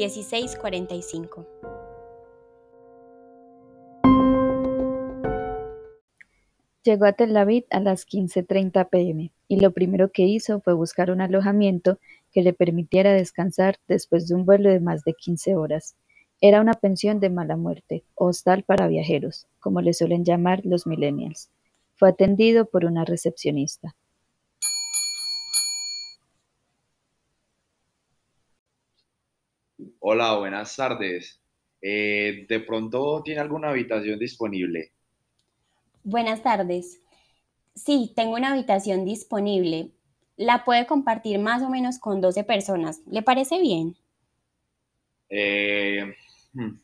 1645. Llegó a Tel Aviv a las 15:30 pm y lo primero que hizo fue buscar un alojamiento que le permitiera descansar después de un vuelo de más de 15 horas. Era una pensión de mala muerte, hostal para viajeros, como le suelen llamar los millennials. Fue atendido por una recepcionista. Hola, buenas tardes. Eh, ¿de pronto tiene alguna habitación disponible? Buenas tardes. Sí, tengo una habitación disponible. La puede compartir más o menos con 12 personas. ¿Le parece bien? Eh, hmm,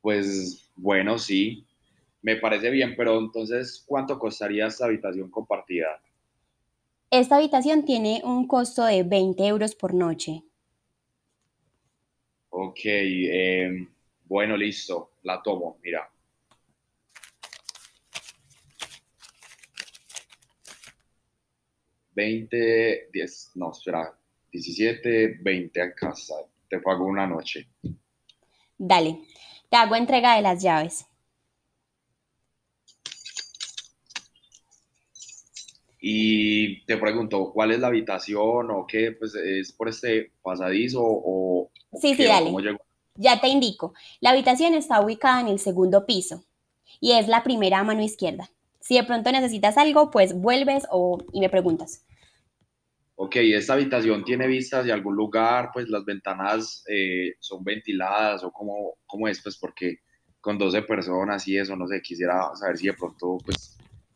pues bueno, sí, me parece bien, pero entonces, ¿cuánto costaría esta habitación compartida? Esta habitación tiene un costo de 20 euros por noche. Ok, eh, bueno, listo, la tomo, mira. 20, 10, no, espera, 17, 20 a casa. Te pago una noche. Dale, te hago entrega de las llaves. Y te pregunto, ¿cuál es la habitación o qué? Pues es por este pasadizo o... Sí, sí, dale. Ya te indico. La habitación está ubicada en el segundo piso y es la primera a mano izquierda. Si de pronto necesitas algo, pues vuelves o, y me preguntas. Ok, ¿esta habitación tiene vistas de algún lugar? Pues las ventanas eh, son ventiladas o cómo, cómo es, pues porque con 12 personas y eso, no sé, quisiera saber si de pronto pues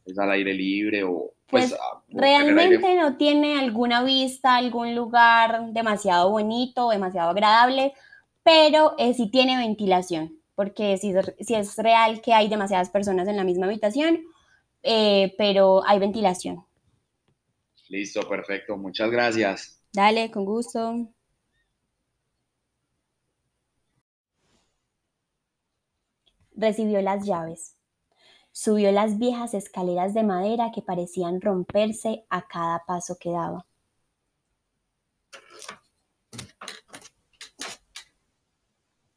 es al aire libre o... Pues, pues realmente no tiene alguna vista, algún lugar demasiado bonito, demasiado agradable, pero eh, sí tiene ventilación, porque si, si, es real que hay demasiadas personas en la misma habitación, eh, pero hay ventilación. Listo, perfecto. Muchas gracias. Dale, con gusto. Recibió las llaves. Subió las viejas escaleras de madera que parecían romperse a cada paso que daba.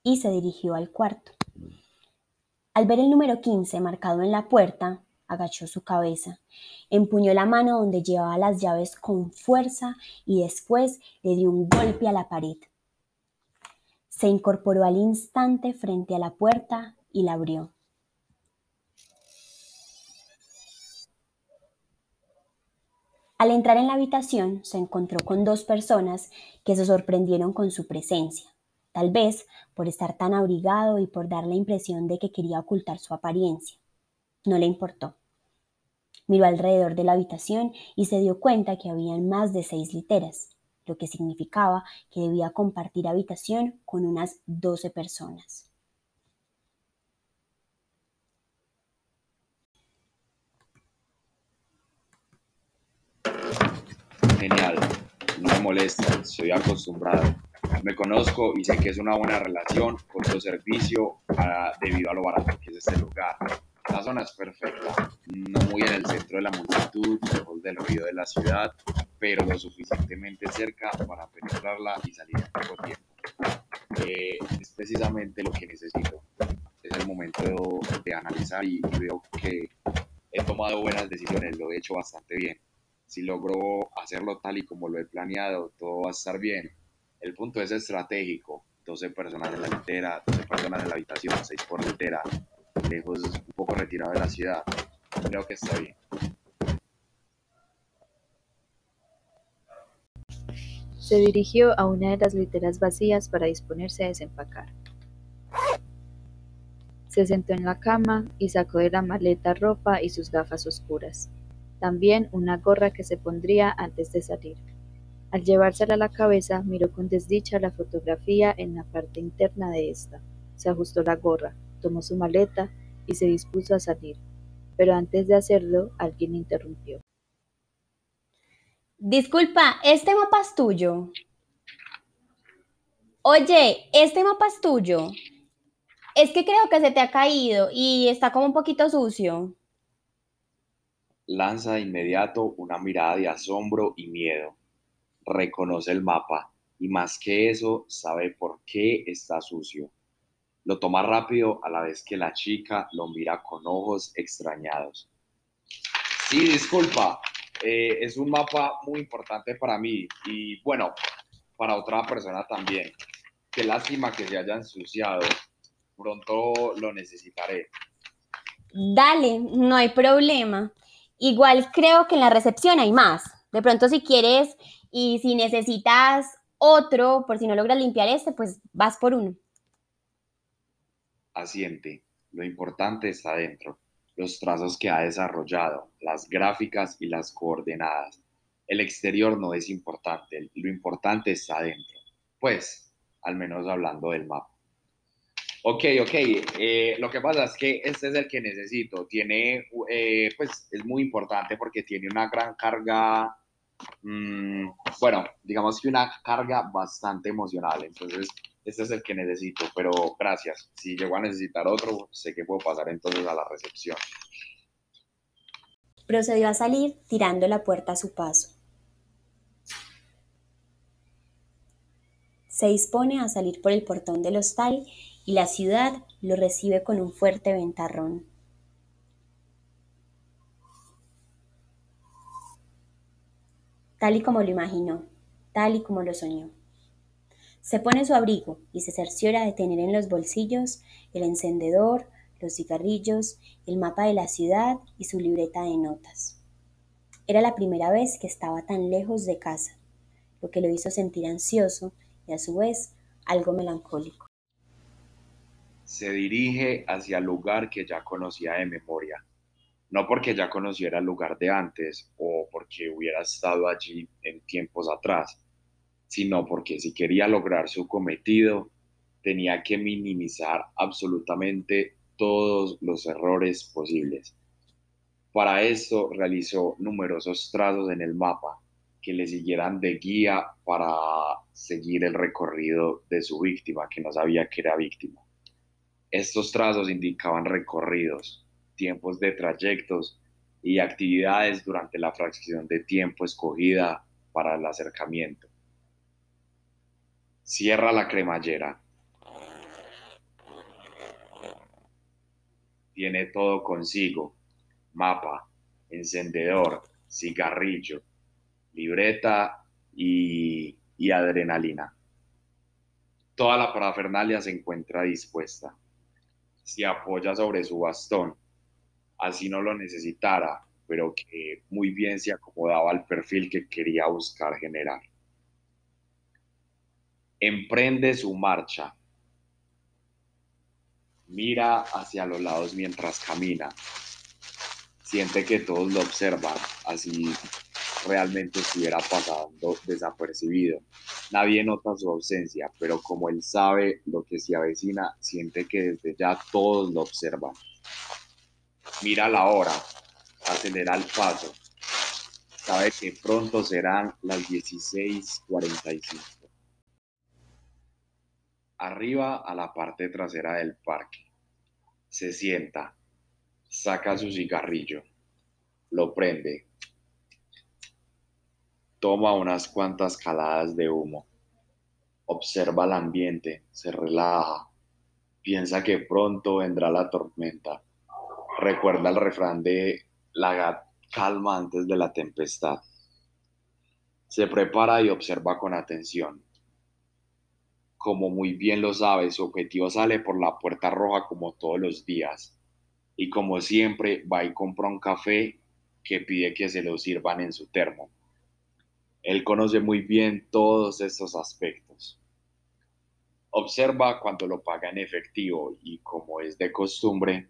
Y se dirigió al cuarto. Al ver el número 15 marcado en la puerta, agachó su cabeza, empuñó la mano donde llevaba las llaves con fuerza y después le dio un golpe a la pared. Se incorporó al instante frente a la puerta y la abrió. Al entrar en la habitación se encontró con dos personas que se sorprendieron con su presencia, tal vez por estar tan abrigado y por dar la impresión de que quería ocultar su apariencia. No le importó. Miró alrededor de la habitación y se dio cuenta que habían más de seis literas, lo que significaba que debía compartir habitación con unas doce personas. Genial, no me molesta, estoy acostumbrado. Me conozco y sé que es una buena relación con tu servicio ah, debido a lo barato que es este lugar. La zona es perfecta, no muy en el centro de la multitud, lejos del ruido de la ciudad, pero lo suficientemente cerca para penetrarla y salir en poco tiempo. Eh, es precisamente lo que necesito. Es el momento de, analizar y, y veo que he tomado buenas decisiones, lo he hecho bastante bien. Si logro hacerlo tal y como lo he planeado, todo va a estar bien. El punto es estratégico. 12 personas en la litera, 12 personas en la habitación, 6 por litera, lejos, un poco retirado de la ciudad. Creo que está bien. Se dirigió a una de las literas vacías para disponerse a desempacar. Se sentó en la cama y sacó de la maleta ropa y sus gafas oscuras. También una gorra que se pondría antes de salir. Al llevársela a la cabeza, miró con desdicha la fotografía en la parte interna de esta. Se ajustó la gorra, tomó su maleta y se dispuso a salir, pero antes de hacerlo alguien interrumpió. Disculpa, ¿este mapa es tuyo? Oye, ¿este mapa es tuyo? Es que creo que se te ha caído y está como un poquito sucio. Lanza de inmediato una mirada de asombro y miedo. Reconoce el mapa. y más que eso, sabe por qué está sucio. Lo toma rápido a la vez que la chica lo mira con ojos extrañados. Sí, disculpa, eh, es un mapa muy importante para mí y bueno, para otra persona también. Qué lástima que se haya ensuciado. Pronto lo necesitaré. Dale, no hay problema. Igual creo que en la recepción hay más. De pronto si quieres y si necesitas otro, por si no logras limpiar este, pues vas por uno. Asiente. Lo importante está dentro. Los trazos que ha desarrollado, las gráficas y las coordenadas. El exterior no es importante, lo importante está dentro. Pues, al menos hablando del mapa. Ok, ok. Eh, lo que pasa es que este es el que necesito. Tiene, eh, pues es muy importante porque tiene una gran carga, mm, bueno, digamos que una carga bastante emocional. Entonces, este es el que necesito, pero gracias. Si llego a necesitar otro, sé que puedo pasar entonces a la recepción. Procedió a salir tirando la puerta a su paso. Se dispone a salir por el portón del hostal y la ciudad lo recibe con un fuerte ventarrón. Tal y como lo imaginó, tal y como lo soñó. Se pone su abrigo y se cerciora de tener en los bolsillos el encendedor, los cigarrillos, el mapa de la ciudad y su libreta de notas. Era la primera vez que estaba tan lejos de casa, lo que lo hizo sentir ansioso y a su vez algo melancólico se dirige hacia el lugar que ya conocía de memoria. No porque ya conociera el lugar de antes o porque hubiera estado allí en tiempos atrás, sino porque si quería lograr su cometido, tenía que minimizar absolutamente todos los errores posibles. Para esto realizó numerosos trazos en el mapa que le siguieran de guía para seguir el recorrido de su víctima, que no sabía que era víctima. Estos trazos indicaban recorridos, tiempos de trayectos y actividades durante la fracción de tiempo escogida para el acercamiento. Cierra la cremallera. Tiene todo consigo. Mapa, encendedor, cigarrillo, libreta y, y adrenalina. Toda la parafernalia se encuentra dispuesta se apoya sobre su bastón, así no lo necesitara, pero que muy bien se acomodaba al perfil que quería buscar generar. Emprende su marcha. Mira hacia los lados mientras camina. Siente que todos lo observan, así realmente estuviera pasando desapercibido. Nadie nota su ausencia, pero como él sabe lo que se avecina, siente que desde ya todos lo observan. Mira la hora, acelera el paso. Sabe que pronto serán las 16:45. Arriba a la parte trasera del parque. Se sienta, saca su cigarrillo, lo prende Toma unas cuantas caladas de humo. Observa el ambiente, se relaja. Piensa que pronto vendrá la tormenta. Recuerda el refrán de la calma antes de la tempestad. Se prepara y observa con atención. Como muy bien lo sabe, su objetivo sale por la puerta roja como todos los días. Y como siempre, va y compra un café que pide que se lo sirvan en su termo. Él conoce muy bien todos estos aspectos. Observa cuando lo paga en efectivo y, como es de costumbre,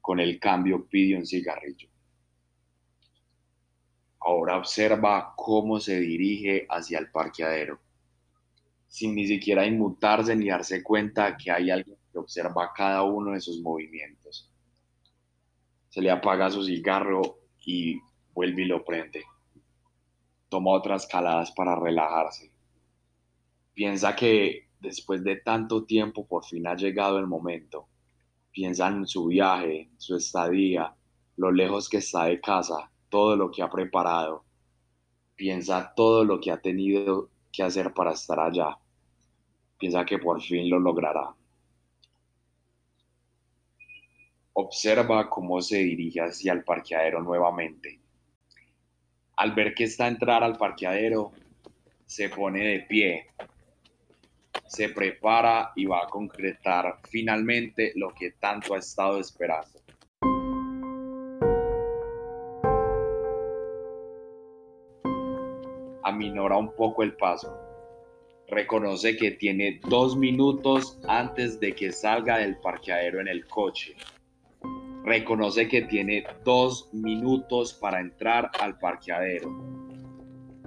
con el cambio pide un cigarrillo. Ahora observa cómo se dirige hacia el parqueadero, sin ni siquiera inmutarse ni darse cuenta que hay alguien que observa cada uno de sus movimientos. Se le apaga su cigarro y vuelve y lo prende toma otras caladas para relajarse. Piensa que después de tanto tiempo por fin ha llegado el momento. Piensa en su viaje, su estadía, lo lejos que está de casa, todo lo que ha preparado. Piensa todo lo que ha tenido qué hacer para estar allá. Piensa que por fin lo logrará. Observa cómo se dirige hacia el parqueadero nuevamente. Al ver que está a entrar al parqueadero, se pone de pie, se prepara y va a concretar finalmente lo que tanto ha estado esperando. Aminora un poco el paso. Reconoce que tiene dos minutos antes de que salga del parqueadero en el coche reconoce que tiene dos minutos para entrar al parqueadero.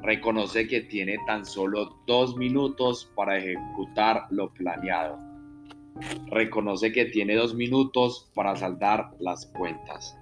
Reconoce que tiene tan solo dos minutos para ejecutar lo planeado. Reconoce que tiene dos minutos para saldar las cuentas.